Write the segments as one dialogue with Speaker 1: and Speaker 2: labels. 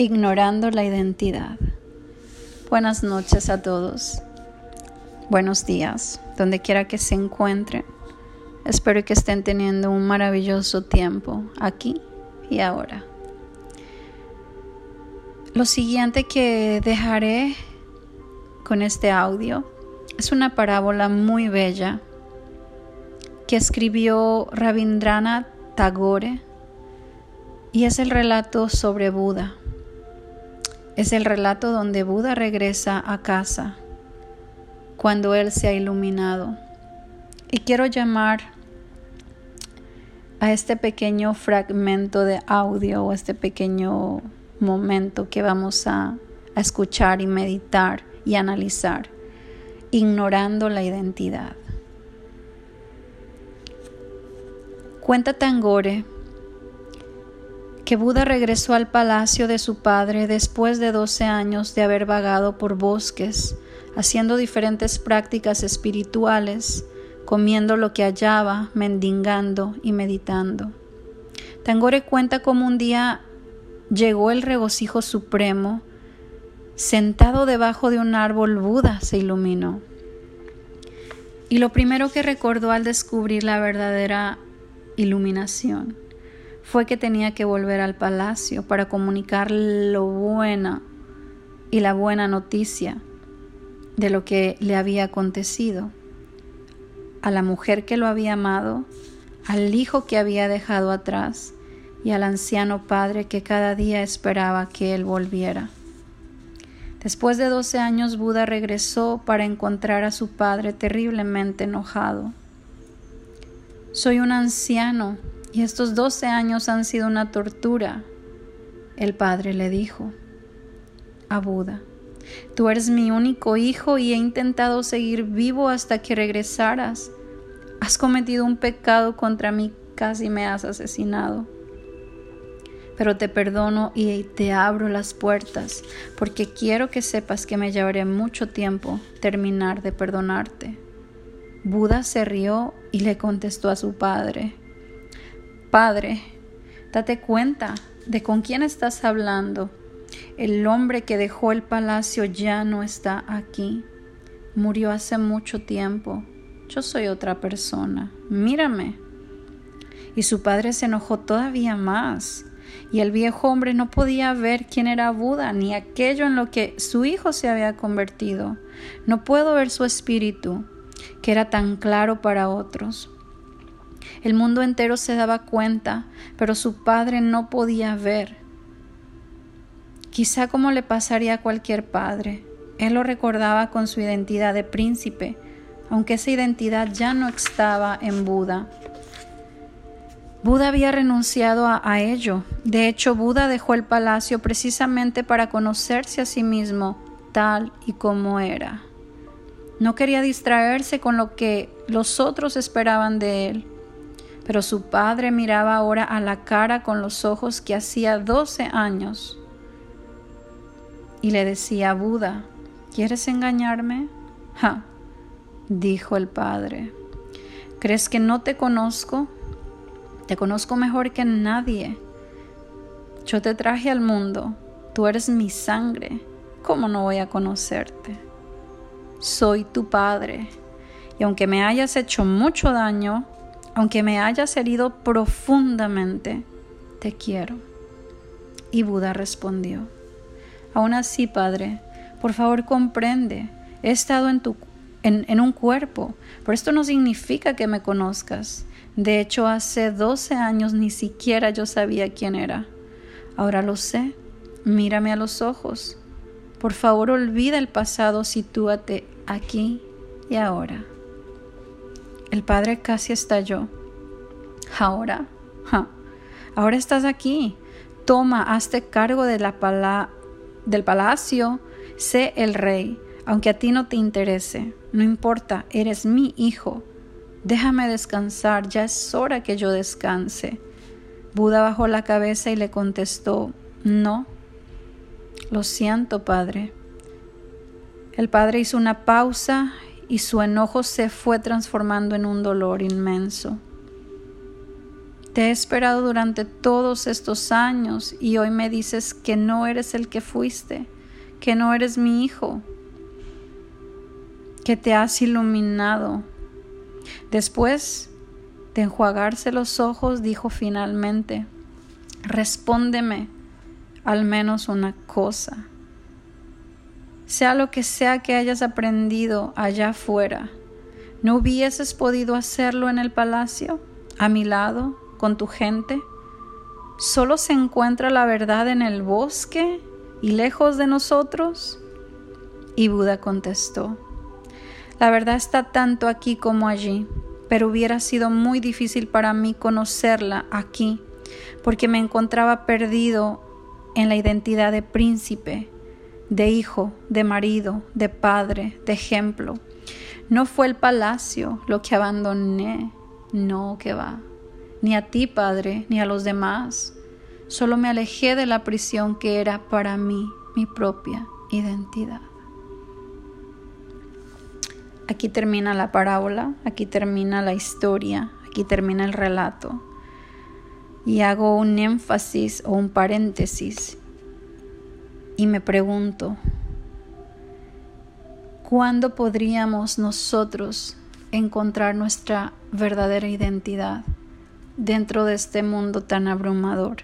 Speaker 1: Ignorando la identidad. Buenas noches a todos. Buenos días, donde quiera que se encuentren. Espero que estén teniendo un maravilloso tiempo aquí y ahora. Lo siguiente que dejaré con este audio es una parábola muy bella que escribió Rabindranath Tagore y es el relato sobre Buda. Es el relato donde Buda regresa a casa cuando él se ha iluminado. Y quiero llamar a este pequeño fragmento de audio o este pequeño momento que vamos a, a escuchar y meditar y analizar, ignorando la identidad. Cuenta Tangore que Buda regresó al palacio de su padre después de 12 años de haber vagado por bosques, haciendo diferentes prácticas espirituales, comiendo lo que hallaba, mendigando y meditando. Tangore cuenta cómo un día llegó el regocijo supremo, sentado debajo de un árbol Buda se iluminó. Y lo primero que recordó al descubrir la verdadera iluminación fue que tenía que volver al palacio para comunicar lo buena y la buena noticia de lo que le había acontecido a la mujer que lo había amado, al hijo que había dejado atrás y al anciano padre que cada día esperaba que él volviera. Después de doce años Buda regresó para encontrar a su padre terriblemente enojado. Soy un anciano, y estos doce años han sido una tortura. El padre le dijo a Buda, tú eres mi único hijo y he intentado seguir vivo hasta que regresaras. Has cometido un pecado contra mí, casi me has asesinado. Pero te perdono y te abro las puertas, porque quiero que sepas que me llevaré mucho tiempo terminar de perdonarte. Buda se rió y le contestó a su padre, Padre, date cuenta de con quién estás hablando. El hombre que dejó el palacio ya no está aquí. Murió hace mucho tiempo. Yo soy otra persona. Mírame. Y su padre se enojó todavía más. Y el viejo hombre no podía ver quién era Buda ni aquello en lo que su hijo se había convertido. No puedo ver su espíritu, que era tan claro para otros. El mundo entero se daba cuenta, pero su padre no podía ver. Quizá como le pasaría a cualquier padre, él lo recordaba con su identidad de príncipe, aunque esa identidad ya no estaba en Buda. Buda había renunciado a, ello. De hecho, Buda dejó el palacio precisamente para conocerse a sí mismo tal y como era. No quería distraerse con lo que los otros esperaban de él. Pero su padre miraba ahora a la cara con los ojos que hacía doce años y le decía Buda, ¿quieres engañarme? Ja, dijo el padre, ¿crees que no te conozco? Te conozco mejor que nadie. Yo te traje al mundo, tú eres mi sangre, ¿cómo no voy a conocerte? Soy tu padre, y aunque me hayas hecho mucho daño, aunque me hayas herido profundamente, te quiero. Y Buda respondió, Aún así, Padre, por favor comprende, he estado en, tu, en, en un cuerpo, pero esto no significa que me conozcas. De hecho, hace doce años ni siquiera yo sabía quién era. Ahora lo sé, mírame a los ojos. Por favor, olvida el pasado, sitúate aquí y ahora. El padre casi estalló. Ahora, ahora estás aquí. Toma, hazte cargo de la del palacio. Sé el rey, aunque a ti no te interese. No importa, eres mi hijo. Déjame descansar, ya es hora que yo descanse. Buda bajó la cabeza y le contestó, no. Lo siento, padre. El padre hizo una pausa y su enojo se fue transformando en un dolor inmenso. Te he esperado durante todos estos años y hoy me dices que no eres el que fuiste, que no eres mi hijo, que te has iluminado. Después de enjuagarse los ojos, dijo finalmente, respóndeme al menos una cosa. Sea lo que sea que hayas aprendido allá afuera, ¿no hubieses podido hacerlo en el palacio, a mi lado, con tu gente? ¿Solo se encuentra la verdad en el bosque y lejos de nosotros? Y Buda contestó, la verdad está tanto aquí como allí, pero hubiera sido muy difícil para mí conocerla aquí, porque me encontraba perdido en la identidad de príncipe, de hijo, de marido, de padre, de ejemplo. No fue el palacio lo que abandoné, no que va ni a ti, Padre, ni a los demás. Solo me alejé de la prisión que era para mí mi propia identidad. Aquí termina la parábola, aquí termina la historia, aquí termina el relato. Y hago un énfasis o un paréntesis y me pregunto, ¿cuándo podríamos nosotros encontrar nuestra verdadera identidad? dentro de este mundo tan abrumador.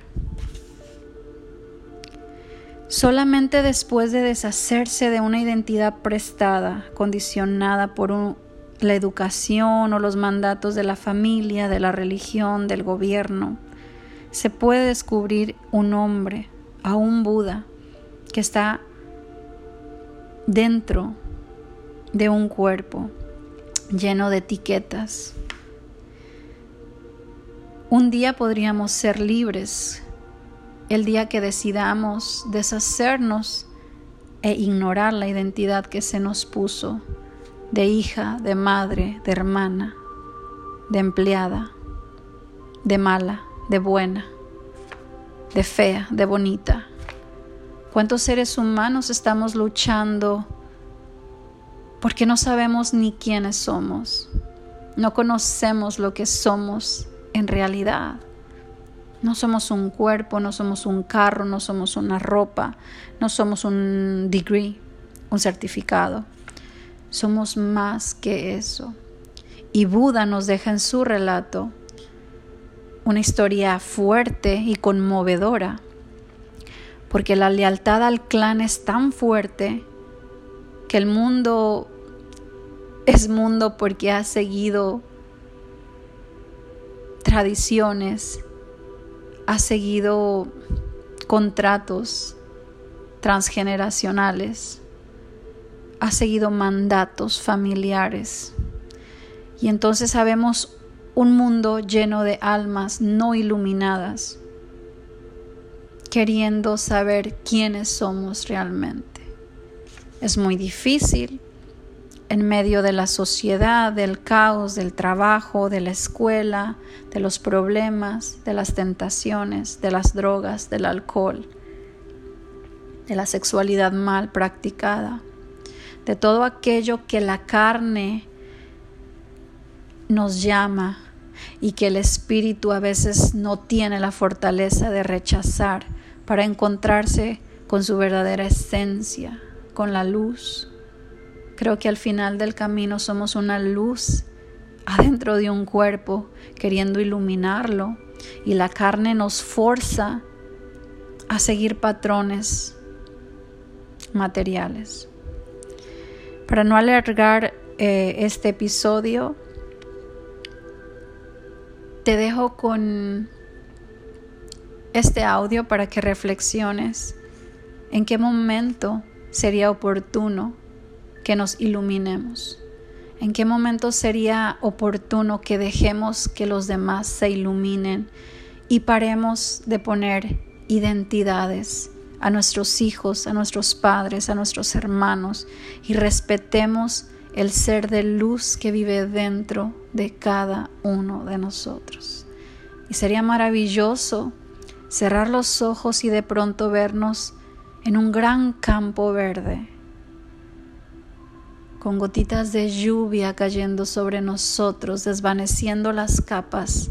Speaker 1: Solamente después de deshacerse de una identidad prestada, condicionada por la educación o los mandatos de la familia, de la religión, del gobierno, se puede descubrir un hombre, a un Buda, que está dentro de un cuerpo lleno de etiquetas, un día podríamos ser libres, el día que decidamos deshacernos e ignorar la identidad que se nos puso de hija, de madre, de hermana, de empleada, de mala, de buena, de fea, de bonita. ¿Cuántos seres humanos estamos luchando porque no sabemos ni quiénes somos? No conocemos lo que somos en realidad. No somos un cuerpo, no somos un carro, no somos una ropa, no somos un degree, un certificado. Somos más que eso. Y Buda nos deja en su relato una historia fuerte y conmovedora, porque la lealtad al clan es tan fuerte que el mundo es mundo porque ha seguido tradiciones, ha seguido contratos transgeneracionales, ha seguido mandatos familiares. Y entonces sabemos un mundo lleno de almas no iluminadas, queriendo saber quiénes somos realmente. Es muy difícil en medio de la sociedad, del caos, del trabajo, de la escuela, de los problemas, de las tentaciones, de las drogas, del alcohol, de la sexualidad mal practicada, de todo aquello que la carne nos llama y que el espíritu a veces no tiene la fortaleza de rechazar para encontrarse con su verdadera esencia, con la luz Creo que al final del camino somos una luz adentro de un cuerpo queriendo iluminarlo y la carne nos forza a seguir patrones materiales. Para no alargar eh, este episodio, te dejo con este audio para que reflexiones en qué momento sería oportuno que nos iluminemos? ¿En qué momento sería oportuno que dejemos que los demás se iluminen y paremos de poner identidades a nuestros hijos, a nuestros padres, a nuestros hermanos y respetemos el ser de luz que vive dentro de cada uno de nosotros? Y sería maravilloso cerrar los ojos y de pronto vernos en un gran campo verde con gotitas de lluvia cayendo sobre nosotros, desvaneciendo las capas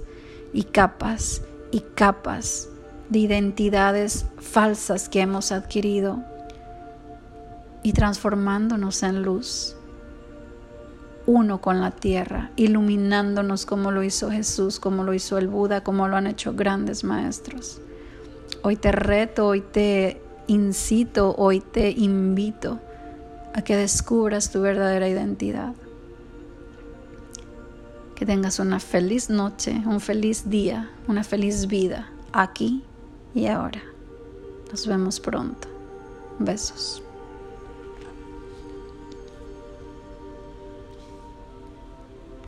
Speaker 1: y capas y capas de identidades falsas que hemos adquirido y transformándonos en luz, uno con la tierra, iluminándonos como lo hizo Jesús, como lo hizo el Buda, como lo han hecho grandes maestros. Hoy te reto, hoy te incito, hoy te invito a que descubras tu verdadera identidad. Que tengas una feliz noche, un feliz día, una feliz vida aquí y ahora. Nos vemos pronto. Besos.